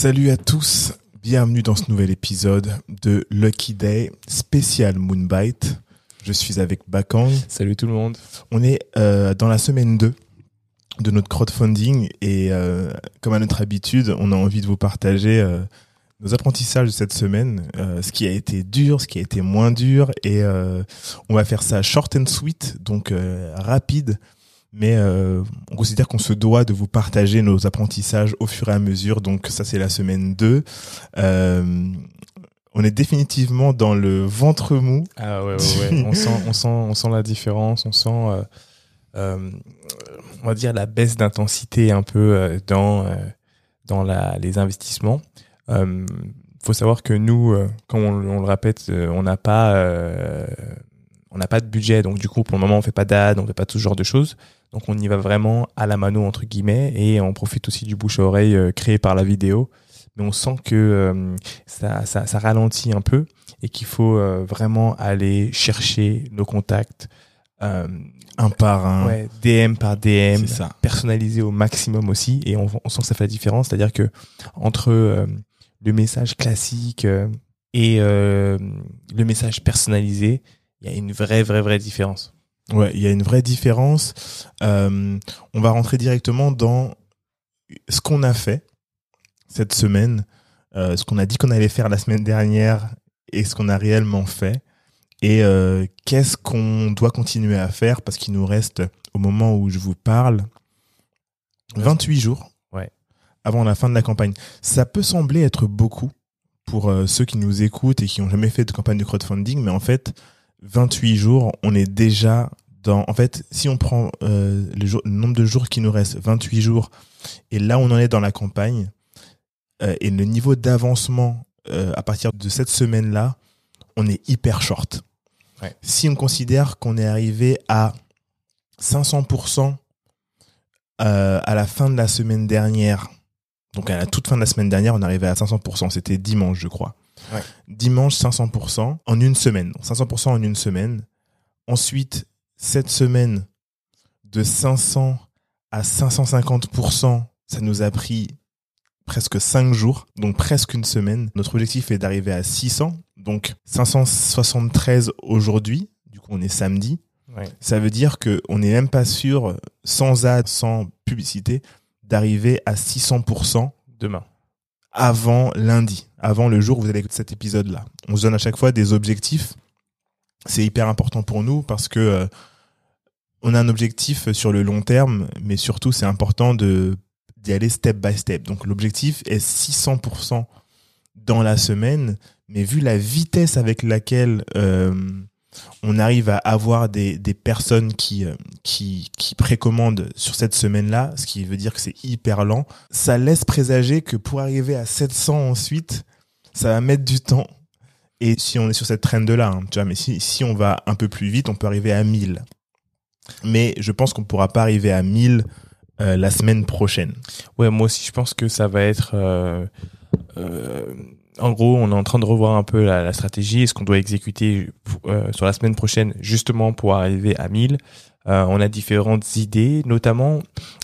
Salut à tous, bienvenue dans ce nouvel épisode de Lucky Day spécial Moonbite. Je suis avec Bakang. Salut tout le monde. On est euh, dans la semaine 2 de notre crowdfunding et euh, comme à notre habitude, on a envie de vous partager euh, nos apprentissages de cette semaine, ce qui a été dur, ce qui a été moins dur et on va faire ça short and sweet, donc rapide mais euh, on considère qu'on se doit de vous partager nos apprentissages au fur et à mesure. Donc ça, c'est la semaine 2. Euh, on est définitivement dans le ventre mou. Ah ouais, ouais, ouais. on, sent, on, sent, on sent la différence, on sent, euh, on va dire, la baisse d'intensité un peu dans, dans la, les investissements. Il faut savoir que nous, comme on, on le répète, on n'a pas... on n'a pas de budget, donc du coup pour le moment on fait pas d'ad, on fait pas tout ce genre de choses. Donc on y va vraiment à la mano entre guillemets et on profite aussi du bouche à oreille euh, créé par la vidéo. Mais on sent que euh, ça, ça, ça, ralentit un peu et qu'il faut euh, vraiment aller chercher nos contacts un par un, ouais, DM par DM, ça. personnalisé au maximum aussi. Et on, on, sent que ça fait la différence, c'est-à-dire que entre le message classique et le message personnalisé, il y a une vraie, vraie, vraie différence. Ouais, il y a une vraie différence. Euh, on va rentrer directement dans ce qu'on a fait cette semaine, euh, ce qu'on a dit qu'on allait faire la semaine dernière et ce qu'on a réellement fait. Et euh, qu'est-ce qu'on doit continuer à faire parce qu'il nous reste, au moment où je vous parle, 28 jours ouais. avant la fin de la campagne. Ça peut sembler être beaucoup pour ceux qui nous écoutent et qui n'ont jamais fait de campagne de crowdfunding, mais en fait, 28 jours, on est déjà dans. En fait, si on prend euh, le, jour, le, nombre de jours qui nous reste, 28 jours, et là on en est dans la campagne, euh, et le niveau d'avancement euh, à partir de cette semaine-là, on est hyper short. Ouais. Si on considère qu'on est arrivé à 500% euh, à la fin de la semaine dernière, donc à la toute fin de la semaine dernière, on arrivait à 500%, c'était dimanche, je crois. Ouais. Dimanche, 500% en une semaine. 500% en une semaine. Ensuite, cette semaine, de 500 à 550%, ça nous a pris presque 5 jours, donc presque une semaine. Notre objectif est d'arriver à 600, donc 573 aujourd'hui. Du coup, on est samedi. Ouais. Ça veut dire qu'on n'est même pas sûr, sans ad, sans publicité, d'arriver à 600% demain avant lundi, avant le jour où vous allez écouter cet épisode-là. On se donne à chaque fois des objectifs. C'est hyper important pour nous parce que euh, on a un objectif sur le long terme, mais surtout c'est important de d'y aller step by step. Donc l'objectif est 600% dans la semaine, mais vu la vitesse avec laquelle euh, on arrive à avoir des, personnes qui, euh, qui, qui précommandent sur cette semaine-là, ce qui veut dire que c'est hyper lent, ça laisse présager que pour arriver à 700 ensuite, ça va mettre du temps. Et si on est sur cette trend-là, hein, tu vois, mais si, on va un peu plus vite, on peut arriver à 1000. Mais je pense qu'on pourra pas arriver à 1000 euh, la semaine prochaine. Ouais, moi aussi, je pense que ça va être... Euh, en gros, on est en train de revoir un peu la, stratégie et ce qu'on doit exécuter euh, sur la semaine prochaine, justement pour arriver à 1000. Euh, on a différentes idées, notamment,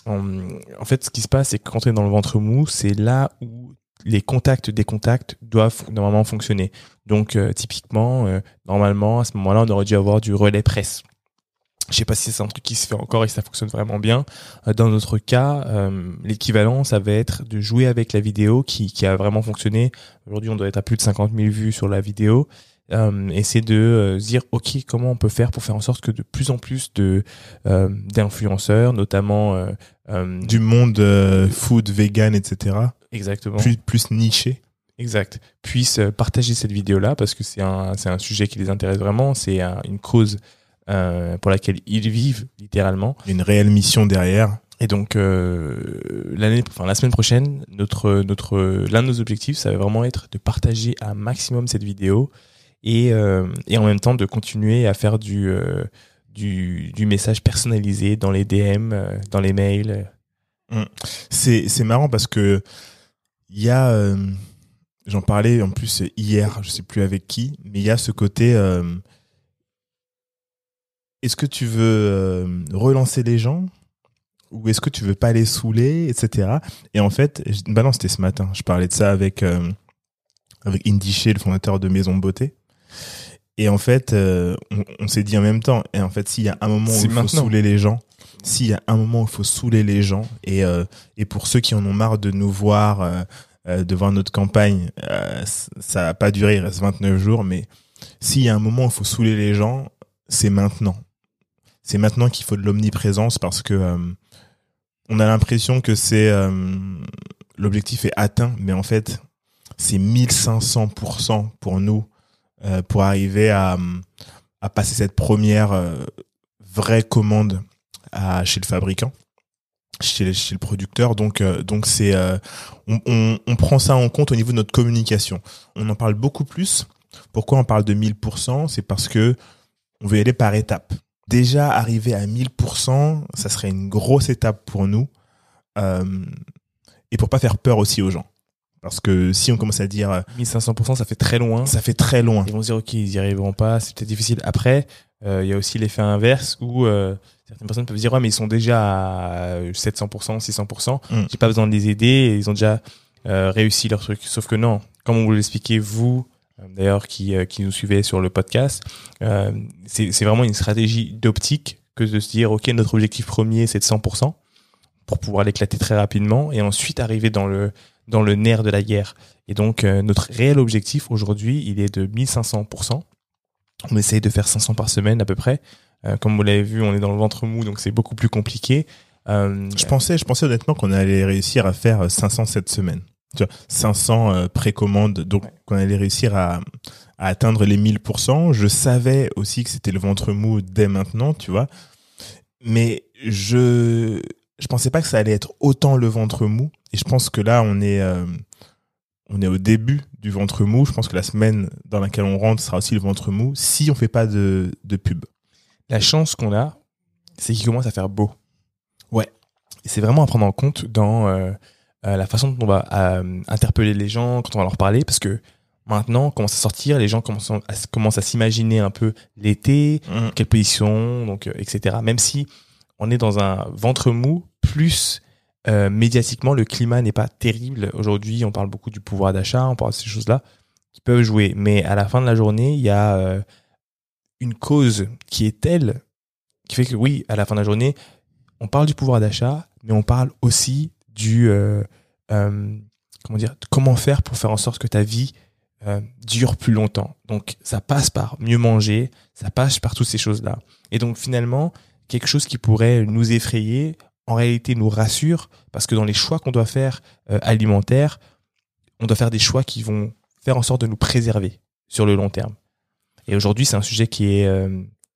en, fait, ce qui se passe, c'est que quand on est dans le ventre mou, c'est là où les contacts des contacts doivent normalement fonctionner. Donc, euh, typiquement, normalement, à ce moment-là, on aurait dû avoir du relais presse. Je sais pas si c'est un truc qui se fait encore et ça fonctionne vraiment bien. Euh, Dans notre cas, euh, l'équivalent, ça va être de jouer avec la vidéo qui, qui a vraiment fonctionné. Aujourd'hui, on doit être à plus de 50 000 vues sur la vidéo. Euh, et c'est de euh, dire, OK, comment on peut faire pour faire en sorte que de plus en plus de euh, d'influenceurs, notamment... euh, Du monde food, vegan, etc. Exactement. Plus, plus niché. Exact. Puissent partager cette vidéo-là parce que c'est un, c'est un sujet qui les intéresse vraiment. C'est un- une cause euh, pour laquelle ils vivent littéralement. Il y a une réelle mission derrière. Et donc euh, l'année, enfin la semaine prochaine, notre notre l'un de nos objectifs, ça va vraiment être de partager un maximum cette vidéo et euh, et en même temps de continuer à faire du du, du message personnalisé dans les DM, dans les mails. C'est c'est marrant parce que il y a j'en parlais en plus hier, je sais plus avec qui, mais il y a ce côté est-ce que tu veux euh, relancer les gens? Ou est-ce que tu veux pas les saouler, etc. Et en fait, bah non, c'était ce matin. Je parlais de ça avec euh, avec Indy Shea, le fondateur de Maison Beauté. Et en fait, euh, on, on s'est dit en même temps. Et en fait, s'il y a un moment où il faut saouler les gens, s'il y a un moment où il faut saouler les gens, et euh, et pour ceux qui en ont marre de nous voir devant notre campagne, ça va pas durer, il reste 29 jours, mais s'il y a un moment où il faut saouler les gens, c'est maintenant. C'est maintenant qu'il faut de l'omniprésence parce que euh, on a l'impression que c'est euh, l'objectif est atteint, mais en fait c'est 1500% pour nous euh, pour arriver à, à passer cette première vraie commande à, chez le fabricant, chez, le producteur. Donc donc c'est on, on, on prend ça en compte au niveau de notre communication. On en parle beaucoup plus. Pourquoi on parle de 1000% C'est parce que on veut y aller par étapes. Déjà arriver à 1000%, ça serait une grosse étape pour nous. Euh, et pour pas faire peur aussi aux gens. Parce que si on commence à dire euh, 1500%, ça fait très loin. ça fait très loin, Ils vont se dire, OK, ils y arriveront pas, c'est peut-être difficile. Après, euh, il y a aussi l'effet inverse où euh, certaines personnes peuvent se dire, ouais, mais ils sont déjà à 700%, 600%. Mm. J'ai pas besoin de les aider et ils ont déjà euh, réussi leur truc. Sauf que non, comme on vous l'expliquait, vous, euh, d'ailleurs, qui, euh, qui nous suivez sur le podcast, euh, c'est c'est vraiment une stratégie d'optique que de se dire, OK, notre objectif premier, c'est de 100% pour pouvoir l'éclater très rapidement et ensuite arriver dans le, dans le nerf de la guerre. Et donc, euh, notre réel objectif aujourd'hui, il est de 1500%. On essaye de faire 500 par semaine à peu près. Euh, comme vous l'avez vu, on est dans le ventre mou, donc c'est beaucoup plus compliqué. Euh, Je pensais, je pensais honnêtement qu'on allait réussir à faire 500 cette semaine. Tu vois, 500 euh, précommandes, donc Ouais. qu'on allait réussir à, à atteindre les 1000%. Je savais aussi que c'était le ventre mou dès maintenant, tu vois. Mais je je pensais pas que ça allait être autant le ventre mou. Et je pense que là, on est euh, on est au début du ventre mou. Je pense que la semaine dans laquelle on rentre sera aussi le ventre mou si on fait pas de, de pub. la chance qu'on a, c'est qu'il commence à faire beau. Ouais. Et c'est vraiment à prendre en compte dans euh, euh, la façon dont on va euh, interpeller les gens, quand on va leur parler, parce que maintenant, on commence à sortir, les gens commencent à, commencent à s'imaginer un peu l'été, quelle position, donc, euh, etc. Même si on est dans un ventre mou, plus médiatiquement, le climat n'est pas terrible. Aujourd'hui, on parle beaucoup du pouvoir d'achat, on parle de ces choses-là qui peuvent jouer. Mais à la fin de la journée, il y a une cause qui est telle qui fait que oui, à la fin de la journée, on parle du pouvoir d'achat, mais on parle aussi du euh, euh, comment dire, comment faire pour faire en sorte que ta vie euh, dure plus longtemps. Donc ça passe par mieux manger, ça passe par toutes ces choses-là. Et donc finalement, quelque chose qui pourrait nous effrayer, en réalité nous rassure, parce que dans les choix qu'on doit faire alimentaires, on doit faire des choix qui vont faire en sorte de nous préserver sur le long terme. Et aujourd'hui, c'est un sujet qui est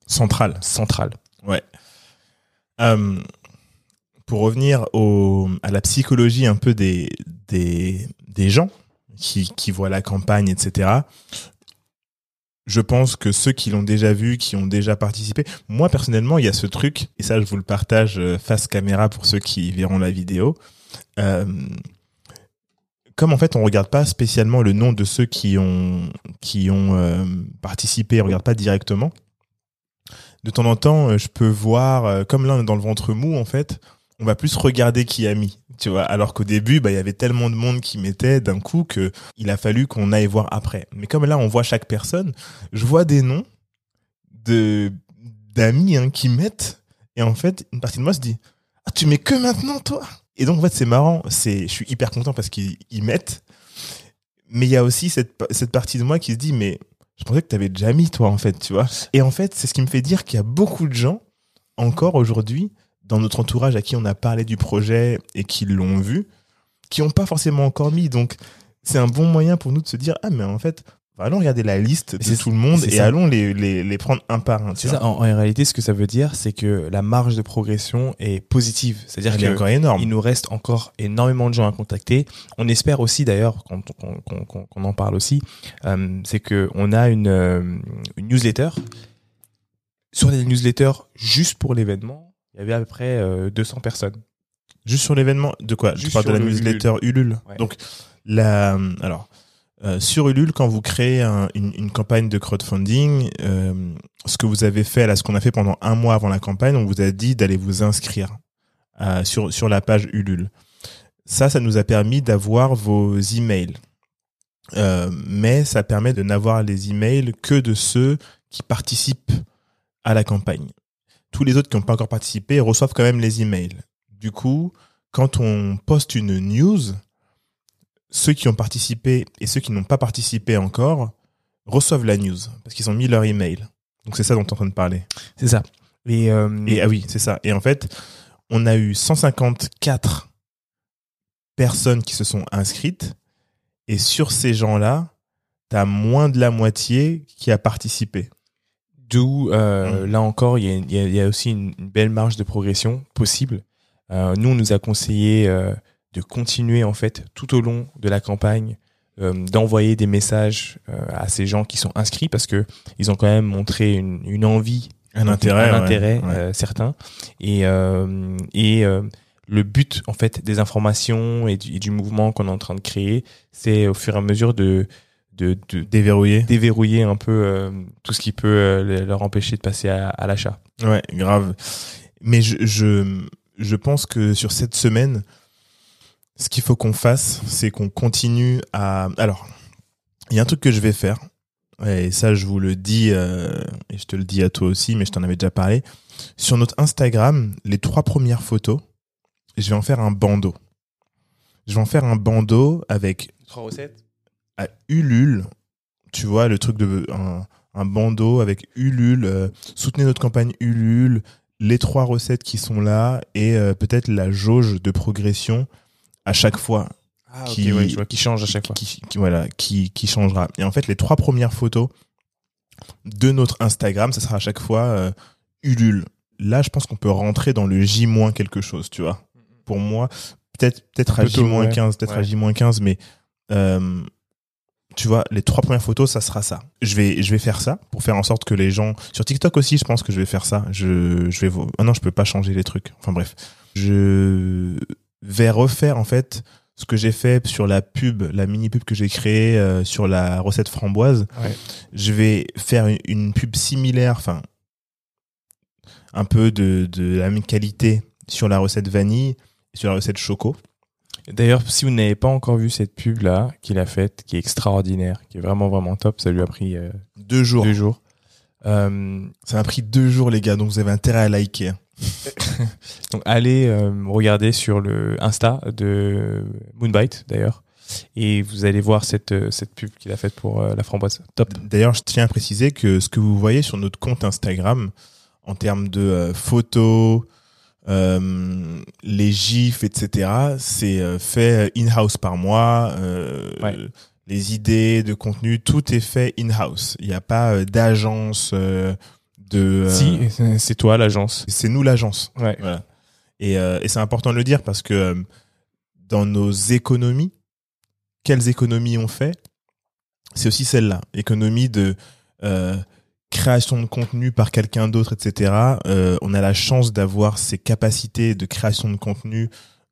Central. central. Ouais. Pour revenir au, à la psychologie un peu des, des, des gens qui, qui voient la campagne, etc., je pense que ceux qui l'ont déjà vu, qui ont déjà participé, moi personnellement, il y a ce truc, et ça je vous le partage euh, face caméra pour ceux qui verront la vidéo. Euh, comme en fait on regarde pas spécialement le nom de ceux qui ont qui ont euh, participé, on regarde pas directement de temps en temps, je peux voir, comme là on est dans le ventre mou, en fait, on va plus regarder qui a mis, tu vois. Alors qu'au début, bah, il y avait tellement de monde qui mettait d'un coup que il a fallu qu'on aille voir après. Mais comme là, on voit chaque personne, je vois des noms de d'amis hein, qui mettent, et en fait, une partie de moi se dit, ah, tu mets que maintenant, toi? Et donc, en fait, c'est marrant, c'est, je suis hyper content parce qu'ils ils mettent, mais il y a aussi cette, cette partie de moi qui se dit, mais je pensais que tu avais déjà mis toi en fait, tu vois. Et en fait, c'est ce qui me fait dire qu'il y a beaucoup de gens encore aujourd'hui dans notre entourage à qui on a parlé du projet et qui l'ont vu, qui n'ont pas forcément encore mis. Donc, c'est un bon moyen pour nous de se dire ah mais en fait, allons regarder la liste de tout le monde et ça. allons les, les, les prendre un par un. C'est ça. En, en réalité, ce que ça veut dire, c'est que la marge de progression est positive. C'est-à-dire que encore énorme. il nous reste encore énormément de gens à contacter. On espère aussi, d'ailleurs, qu'on qu'on- qu'on en parle aussi, euh, c'est que on a une, euh, une newsletter. Sur les newsletters, juste pour l'événement, il y avait à peu près euh, 200 personnes. Juste sur l'événement, de quoi? Tu Juste parles de la le newsletter Ulule. Ouais. Donc, la, alors, euh, sur Ulule, quand vous créez un- une, une campagne de crowdfunding, euh, ce que vous avez fait, là, ce qu'on a fait pendant un mois avant la campagne, on vous a dit d'aller vous inscrire sur, sur la page Ulule. Ça, ça nous a permis d'avoir vos emails. Euh, mais ça permet de n'avoir les emails que de ceux qui participent à la campagne. Tous les autres qui n'ont pas encore participé reçoivent quand même les emails. Du coup, quand on poste une news, ceux qui ont participé et ceux qui n'ont pas participé encore reçoivent la news parce qu'ils ont mis leur email. Donc c'est ça dont on est en train de parler. C'est ça. Et, euh, Et ah oui, c'est ça. Et en fait, on a eu 154 personnes qui se sont inscrites. Et sur ces gens-là, t'as moins de la moitié qui a participé. D'où, euh, Mm. là encore, il y a, il y a- il y a aussi une, belle marge de progression possible. Euh, nous, on nous a conseillé euh, de continuer, en fait, tout au long de la campagne, euh, d'envoyer des messages euh, à ces gens qui sont inscrits parce que ils ont quand même montré une, une envie Un intérêt. un ouais. intérêt Ouais. euh, certain et euh, et euh, le but en fait des informations et du, et du mouvement qu'on est en train de créer c'est au fur et à mesure de de, de Déverrouillé. déverrouiller un peu euh, tout ce qui peut euh, le- leur empêcher de passer à, à l'achat Ouais, grave. Mais je, je, je pense que sur cette semaine, ce qu'il faut qu'on fasse, c'est qu'on continue à. Alors, il y a un truc que je vais faire, et ça, je vous le dis, euh, et je te le dis à toi aussi, mais je t'en avais déjà parlé. Sur notre Instagram, les trois premières photos, je vais en faire un bandeau. Je vais en faire un bandeau avec trois recettes à Ulule, tu vois, le truc de un, un bandeau avec Ulule, euh, soutenez notre campagne Ulule, les trois recettes qui sont là et euh, peut-être la jauge de progression à chaque fois ah, Qui- ok, ouais, je vois qui change à chaque fois qui, qui- voilà, qui, qui changera. Et en fait, les trois premières photos de notre Instagram, ça sera à chaque fois euh, Ulule. Là, je pense qu'on peut rentrer dans le J- quelque chose, tu vois. Pour moi, peut-être peut-être à Un peu tôt, ouais. J-15, peut-être à Ouais. J-15, mais euh, tu vois, les trois premières photos, ça sera ça. Je vais, je vais faire ça pour faire en sorte que les gens sur TikTok aussi, je pense que je vais faire ça. Je, je vais, ah non, je peux pas changer les trucs. Enfin bref, je vais refaire en fait ce que j'ai fait sur la pub, la mini pub que j'ai créée euh, sur la recette framboise. Ouais. Je vais faire une, une pub similaire, enfin un peu de, de la même qualité sur la recette vanille sur la recette choco. D'ailleurs si vous n'avez pas encore vu cette pub là qu'il a faite qui est extraordinaire qui est vraiment vraiment top ça lui a pris euh, Deux jours. deux jours Euh, Ça m'a pris deux jours, les gars, donc vous avez intérêt à liker. Donc allez euh, regarder sur le Insta de Moonbite d'ailleurs et vous allez voir cette cette pub qu'il a faite pour la framboise. Top. D'ailleurs, je tiens à préciser que ce que vous voyez sur notre compte Instagram, en termes de photos, euh, les gifs, etc., c'est euh, fait in-house par moi. euh, Ouais. Les idées de contenu, tout est fait in-house. Il n'y a pas euh, d'agence euh, de... euh, Si c'est toi l'agence. C'est nous l'agence. Ouais. Voilà. Et, euh, et c'est important de le dire parce que euh, dans nos économies, quelles économies on fait? C'est aussi celle-là. Économie de euh, création de contenu par quelqu'un d'autre, etc. Euh, on a la chance d'avoir ces capacités de création de contenu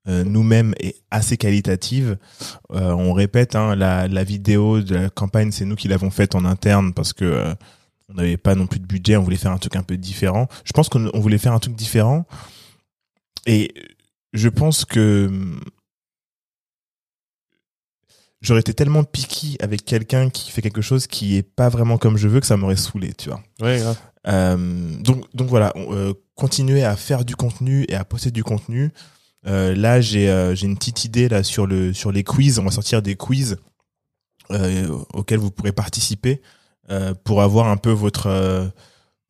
euh, nous-mêmes et assez qualitatives. Euh, on répète, hein, la, la vidéo de la campagne, c'est nous qui l'avons faite en interne parce que euh, on n'avait pas non plus de budget, on voulait faire un truc un peu différent. Je pense qu'on on voulait faire un truc différent. Et je pense que j'aurais été tellement piqué avec quelqu'un qui fait quelque chose qui est pas vraiment comme je veux que ça m'aurait saoulé, tu vois. Ouais, grave. Euh, donc, donc voilà, euh, continuer à faire du contenu et à poster du contenu. Euh, là, j'ai euh, j'ai une petite idée là sur le sur les quiz. On va sortir des quiz euh, auxquels vous pourrez participer euh, pour avoir un peu votre euh,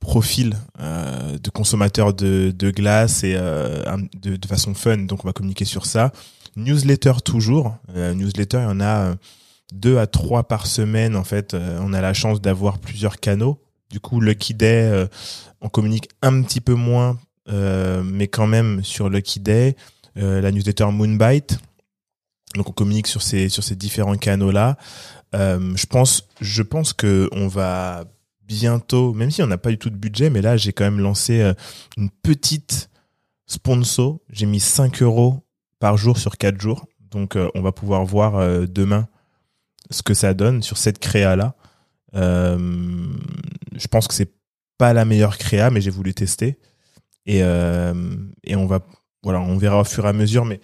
profil euh, de consommateur de, de glace et euh, de, de façon fun. Donc, on va communiquer sur ça. Newsletter toujours. Euh, newsletter, il y en a euh, deux à trois par semaine. En fait, Euh, on a la chance d'avoir plusieurs canaux. Du coup, Lucky Day, on communique un petit peu moins, mais quand même sur Lucky Day. La newsletter Moonbite. Donc, on communique sur ces, sur ces différents canaux-là. Je pense, je pense que on va bientôt, même si on n'a pas du tout de budget, mais là, j'ai quand même lancé une petite sponsor. J'ai mis 5 euros par jour sur 4 jours. Donc, euh, on va pouvoir voir euh, demain ce que ça donne sur cette créa-là. Euh, je pense que c'est pas la meilleure créa, mais j'ai voulu tester. Et, et on va, voilà, on verra au fur et à mesure, mais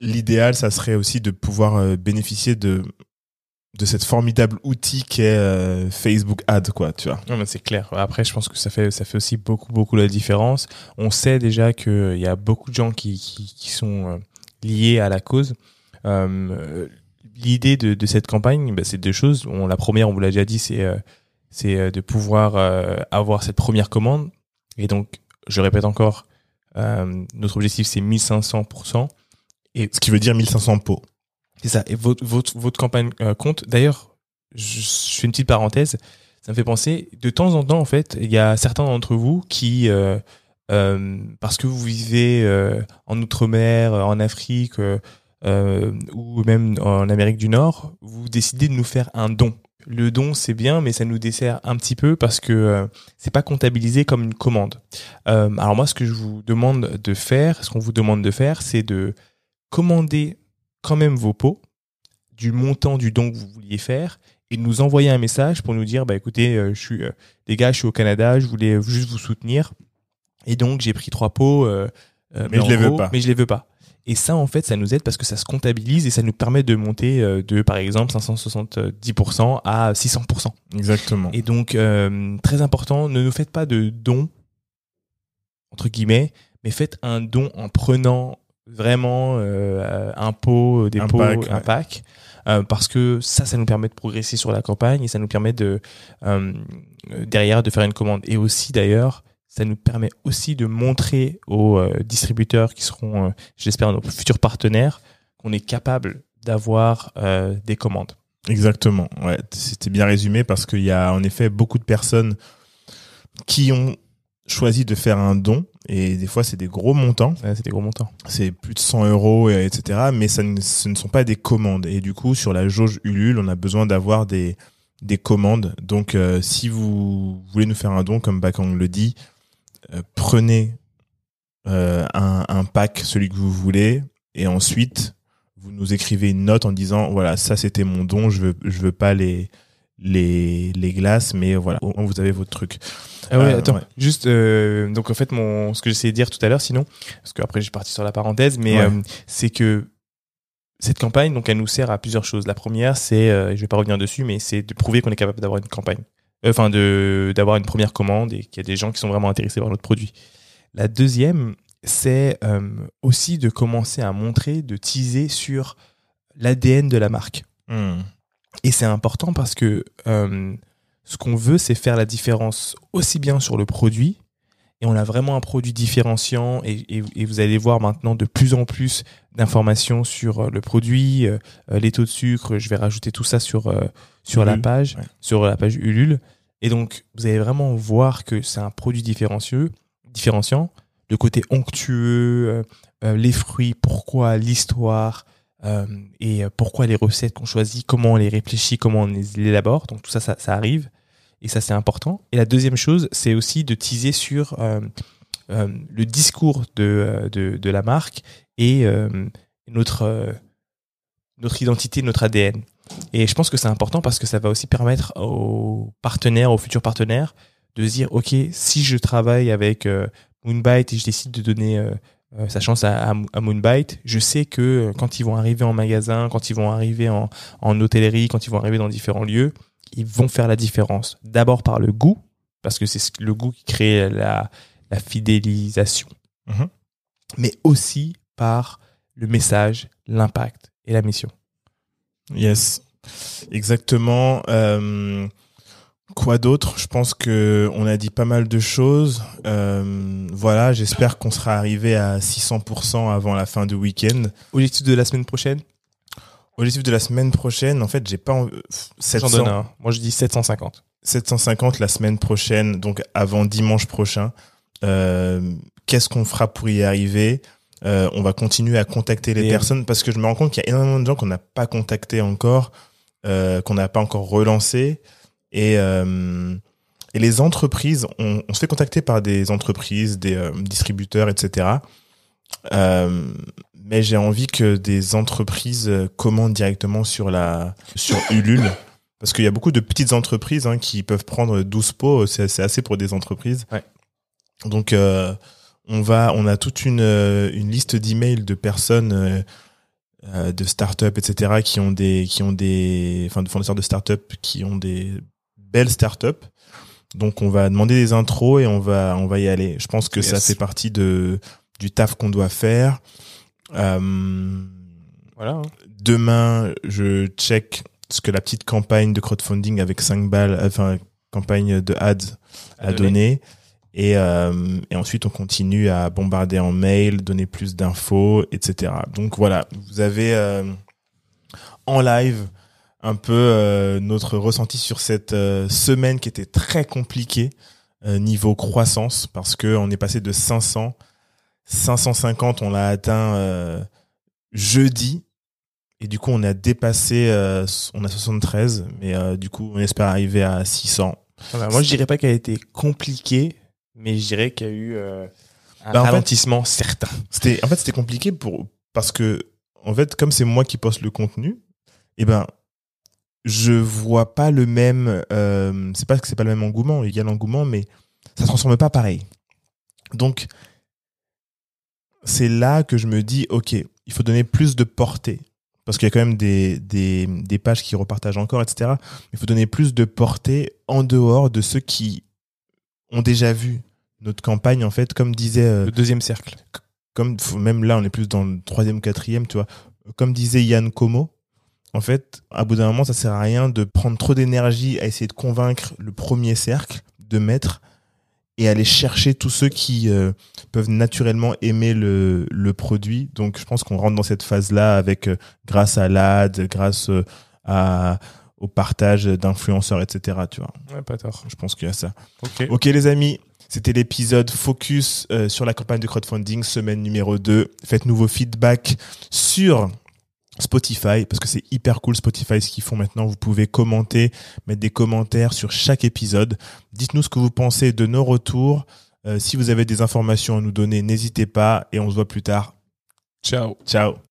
l'idéal, ça serait aussi de pouvoir bénéficier de de cette formidable outil qu'est euh, Facebook Ad, quoi, tu vois. Non, mais c'est clair. Après, je pense que ça fait, ça fait aussi beaucoup, beaucoup la différence. On sait déjà qu'il y a beaucoup de gens qui, qui, qui sont euh, liés à la cause. Euh, L'idée de, de cette campagne, bah, c'est deux choses. On, la première, on vous l'a déjà dit, c'est euh, c'est de pouvoir avoir cette première commande. Et donc, je répète encore, notre objectif, c'est 1500%. Et Ce qui veut dire 1500 pots. C'est ça. Et votre, votre, votre campagne euh, compte. D'ailleurs, je, je, fais une petite parenthèse. Ça me fait penser, de temps en temps, en fait, il y a certains d'entre vous qui, euh, euh, parce que vous vivez euh, en Outre-mer, en Afrique euh, ou même en Amérique du Nord, vous décidez de nous faire un don. Le don, c'est bien, mais ça nous dessert un petit peu parce que c'est pas comptabilisé comme une commande. alors moi, ce que je vous demande de faire, ce qu'on vous demande de faire, c'est de commander quand même vos pots du montant du don que vous vouliez faire et nous envoyer un message pour nous dire bah écoutez euh, je suis euh, les gars je suis au Canada je voulais juste vous soutenir. Et donc j'ai pris trois pots euh, mais, mais je les veux pas. mais je les veux pas. Et ça en fait ça nous aide parce que ça se comptabilise et ça nous permet de monter de par exemple 570% à 600% exactement. Et donc très important ne nous faites pas de dons entre guillemets mais faites un don en prenant vraiment euh, un pot, des Un pots, pack, un ouais. pack, euh, parce que ça, ça nous permet de progresser sur la campagne et ça nous permet de euh, derrière de faire une commande. Et aussi d'ailleurs, ça nous permet aussi de montrer aux euh, distributeurs qui seront, euh, j'espère, nos futurs partenaires, qu'on est capable d'avoir des commandes. Exactement. Ouais, c'était bien résumé parce qu'il y a en effet beaucoup de personnes qui ont choisi de faire un don et des fois c'est des gros montants, Ouais, c'est des gros montants. c'est plus de 100 euros et- etc. Mais ça ne, ce ne sont pas des commandes et du coup sur la jauge Ulule on a besoin d'avoir des des commandes. Donc euh, si vous voulez nous faire un don comme Bakang le dit, euh, prenez euh, un, un pack celui que vous voulez et ensuite vous nous écrivez une note en disant voilà ça c'était mon don je veux je veux pas les les les glaces mais voilà vous avez votre truc Ah ouais, Euh, attends, ouais. juste euh, donc en fait mon ce que j'essayais de dire tout à l'heure sinon parce qu'après j'ai parti sur la parenthèse mais Ouais. euh, c'est que cette campagne donc elle nous sert à plusieurs choses. La première c'est je vais pas revenir dessus mais c'est de prouver qu'on est capable d'avoir une campagne. Enfin de d'avoir une première commande et qu'il y a des gens qui sont vraiment intéressés par notre produit. La deuxième c'est aussi de commencer à montrer, de teaser sur l'ADN de la marque. Hmm. Et c'est important parce que euh, ce qu'on veut, c'est faire la différence aussi bien sur le produit, et on a vraiment un produit différenciant, et, et- et vous allez voir maintenant de plus en plus d'informations sur euh, le produit, euh, les taux de sucre, je vais rajouter tout ça sur, euh, sur la page, ouais. sur la page Ulule. Et donc, vous allez vraiment voir que c'est un produit différencieux, différenciant, le côté onctueux, les fruits, pourquoi, l'histoire, euh, et euh, pourquoi les recettes qu'on choisit, comment on les réfléchit, comment on les élabore. Donc tout ça, ça, arrive. Et ça, c'est important. Et la deuxième chose, c'est aussi de teaser sur euh, le discours de, de, la marque et notre, notre identité, notre ADN. Et je pense que c'est important parce que ça va aussi permettre aux partenaires, aux futurs partenaires, de se dire, OK, si je travaille avec Moonbite et je décide de donner euh, sa chance à, à, à Moonbite, je sais que euh, quand ils vont arriver en magasin, quand ils vont arriver en, en hôtellerie, quand ils vont arriver dans différents lieux, ils vont faire la différence. D'abord par le goût, parce que c'est ce- le goût qui crée la, la fidélisation, Mhm. mais aussi par le message, l'impact et la mission. Yes, exactement. Euh, quoi d'autre? Je pense que on a dit pas mal de choses. Euh, voilà, j'espère qu'on sera arrivé à 600% avant la fin du week-end. Objectif de la semaine prochaine? Objectif de la semaine prochaine, en fait, j'ai pas en- J'en 700, donne un. Moi, je dis 750. 750 la semaine prochaine, donc avant dimanche prochain. Euh, Qu'est-ce qu'on fera pour y arriver? Euh, On va continuer à contacter les Et, personnes parce que je me rends compte qu'il y a énormément de gens qu'on n'a pas contactés encore, qu'on n'a pas encore relancé. Et, euh, et les entreprises, on, on se fait contacter par des entreprises, des euh, distributeurs, etc. Euh, mais j'ai envie que des entreprises euh, commandent directement sur la sur Ulule. Parce qu'il y a beaucoup de petites entreprises hein, qui peuvent prendre 12 pots, c'est assez pour des entreprises. Ouais. Donc euh, On va, on a toute une, une liste d'emails de personnes, de startups, etc., qui ont des, qui ont des, enfin, de fournisseurs de startups qui ont des belles startups. Donc, on va demander des intros et on va, on va y aller. Je pense que ça fait partie de, du taf qu'on doit faire. Euh, Voilà. hein. demain, je check ce que la petite campagne de crowdfunding avec 5 balles, enfin, campagne de ads À a donné. Et, euh, et ensuite, on continue à bombarder en mail, donner plus d'infos, etc. Donc voilà, vous avez euh, en live un peu euh, notre ressenti sur cette euh, semaine qui était très compliquée euh, niveau croissance parce que on est passé de 500, 550, on l'a atteint euh, jeudi. Et du coup, on a dépassé, euh, on a 73, mais euh, du coup, on espère arriver à 600. Voilà, moi, je dirais pas qu'elle a été compliquée, mais je dirais qu'il y a eu euh, un Bah, fait- ralentissement certain. C'était, en fait, c'était compliqué pour, parce que, en fait, comme c'est moi qui poste le contenu, eh ben, je vois pas le même, euh, c'est pas que c'est pas le même engouement, il y a l'engouement, mais ça se transforme pas pareil. Donc, c'est là que je me dis, ok, il faut donner plus de portée. Parce qu'il y a quand même des, des, des pages qui repartagent encore, etc. Il faut donner plus de portée en dehors de ceux qui ont déjà vu notre campagne, en fait, comme disait euh, Le deuxième cercle. comme même là on est plus dans le troisième quatrième tu vois comme disait Yann Como en fait à bout d'un moment ça sert à rien de prendre trop d'énergie à essayer de convaincre le premier cercle de mettre et aller chercher tous ceux qui euh, peuvent naturellement aimer le, le produit donc je pense qu'on rentre dans cette phase là avec euh, grâce à l'ad grâce euh, à au partage d'influenceurs etc tu vois Ouais, pas tort. je pense qu'il y a ça Ok. Ok les amis, c'était l'épisode focus sur la campagne de crowdfunding, semaine numéro 2. Faites-nous vos feedbacks sur Spotify, parce que c'est hyper cool Spotify ce qu'ils font maintenant. Vous pouvez commenter, mettre des commentaires sur chaque épisode. Dites-nous ce que vous pensez de nos retours. Euh, si vous avez des informations à nous donner, n'hésitez pas et on se voit plus tard. Ciao. Ciao